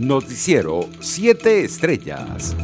Noticiero 7 Estrellas.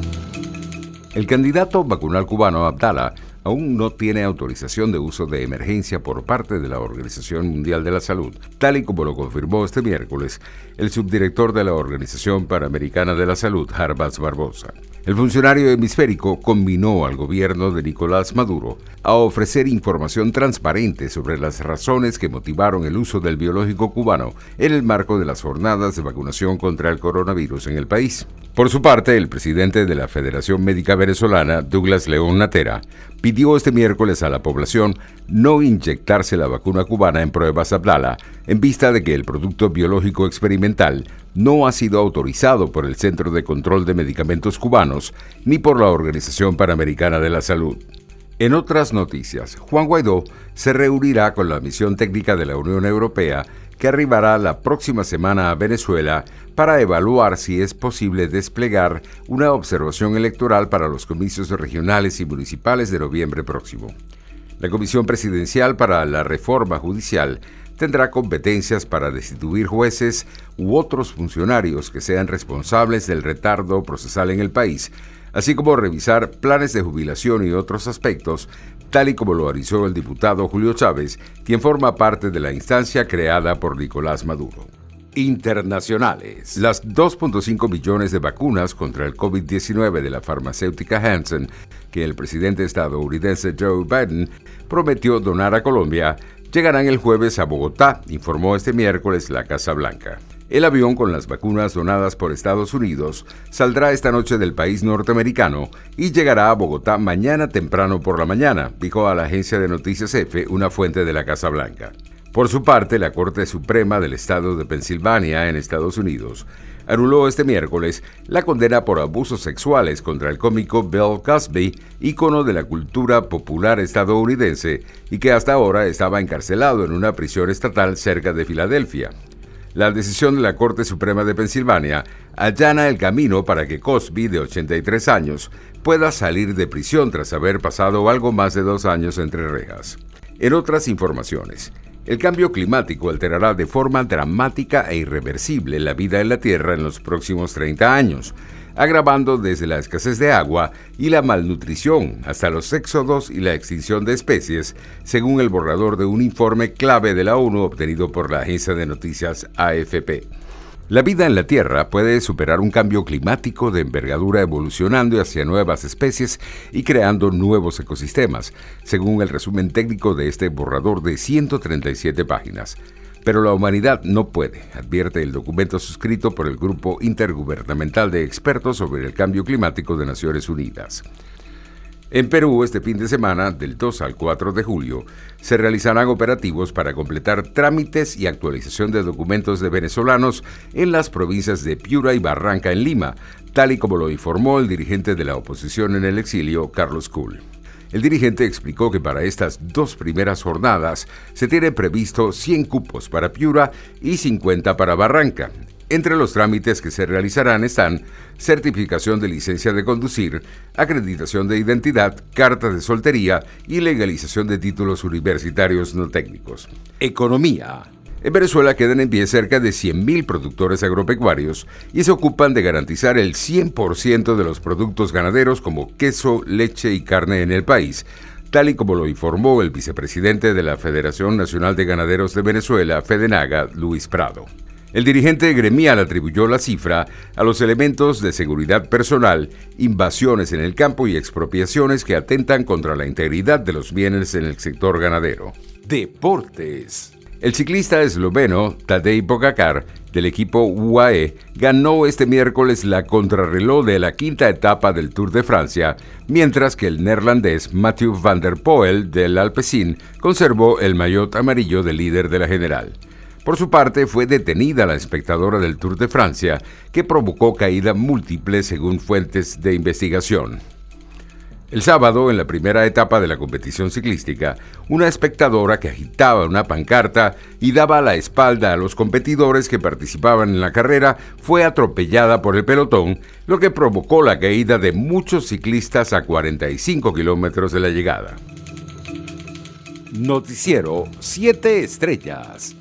El candidato vacunal cubano Abdala aún no tiene autorización de uso de emergencia por parte de la Organización Mundial de la Salud, tal y como lo confirmó este miércoles el subdirector de la Organización Panamericana de la Salud, Harbaz Barbosa. El funcionario hemisférico combinó al gobierno de Nicolás Maduro a ofrecer información transparente sobre las razones que motivaron el uso del biológico cubano en el marco de las jornadas de vacunación contra el coronavirus en el país. Por su parte, el presidente de la Federación Médica Venezolana, Douglas León Natera, pidió este miércoles a la población no inyectarse la vacuna cubana en pruebas Abdala, en vista de que el producto biológico experimental no ha sido autorizado por el Centro de Control de Medicamentos Cubanos ni por la Organización Panamericana de la Salud. En otras noticias, Juan Guaidó se reunirá con la misión técnica de la Unión Europea que arribará la próxima semana a Venezuela para evaluar si es posible desplegar una observación electoral para los comicios regionales y municipales de noviembre próximo. La Comisión Presidencial para la Reforma Judicial tendrá competencias para destituir jueces u otros funcionarios que sean responsables del retardo procesal en el país, así como revisar planes de jubilación y otros aspectos tal y como lo avisó el diputado Julio Chávez, quien forma parte de la instancia creada por Nicolás Maduro. Internacionales. Las 2.5 millones de vacunas contra el COVID-19 de la farmacéutica Hansen, que el presidente estadounidense Joe Biden prometió donar a Colombia, llegarán el jueves a Bogotá, informó este miércoles la Casa Blanca. El avión con las vacunas donadas por Estados Unidos saldrá esta noche del país norteamericano y llegará a Bogotá mañana temprano por la mañana, dijo a la agencia de noticias EFE una fuente de la Casa Blanca. Por su parte, la Corte Suprema del Estado de Pensilvania, en Estados Unidos, anuló este miércoles la condena por abusos sexuales contra el cómico Bill Cosby, ícono de la cultura popular estadounidense y que hasta ahora estaba encarcelado en una prisión estatal cerca de Filadelfia. La decisión de la Corte Suprema de Pensilvania allana el camino para que Cosby, de 83 años, pueda salir de prisión tras haber pasado algo más de dos años entre rejas. En otras informaciones, el cambio climático alterará de forma dramática e irreversible la vida en la Tierra en los próximos 30 años, agravando desde la escasez de agua y la malnutrición hasta los éxodos y la extinción de especies, según el borrador de un informe clave de la ONU obtenido por la agencia de noticias AFP. La vida en la Tierra puede superar un cambio climático de envergadura evolucionando hacia nuevas especies y creando nuevos ecosistemas, según el resumen técnico de este borrador de 137 páginas. Pero la humanidad no puede, advierte el documento suscrito por el Grupo Intergubernamental de Expertos sobre el Cambio Climático de Naciones Unidas. En Perú, este fin de semana, del 2 al 4 de julio, se realizarán operativos para completar trámites y actualización de documentos de venezolanos en las provincias de Piura y Barranca en Lima, tal y como lo informó el dirigente de la oposición en el exilio, Carlos Kuhl. El dirigente explicó que para estas dos primeras jornadas se tiene previsto 100 cupos para Piura y 50 para Barranca. Entre los trámites que se realizarán están certificación de licencia de conducir, acreditación de identidad, carta de soltería y legalización de títulos universitarios no técnicos. Economía. En Venezuela quedan en pie cerca de 100.000 productores agropecuarios y se ocupan de garantizar el 100% de los productos ganaderos como queso, leche y carne en el país, tal y como lo informó el vicepresidente de la Federación Nacional de Ganaderos de Venezuela, Fedenaga, Luis Prado. El dirigente gremial atribuyó la cifra a los elementos de seguridad personal, invasiones en el campo y expropiaciones que atentan contra la integridad de los bienes en el sector ganadero. Deportes. El ciclista esloveno Tadej Pogacar del equipo UAE ganó este miércoles la contrarreloj de la quinta etapa del Tour de Francia, mientras que el neerlandés Mathieu van der Poel del Alpecin conservó el maillot amarillo de líder de la general. Por su parte, fue detenida la espectadora del Tour de Francia, que provocó caída múltiple según fuentes de investigación. El sábado, en la primera etapa de la competición ciclística, una espectadora que agitaba una pancarta y daba la espalda a los competidores que participaban en la carrera fue atropellada por el pelotón, lo que provocó la caída de muchos ciclistas a 45 kilómetros de la llegada. Noticiero 7 Estrellas.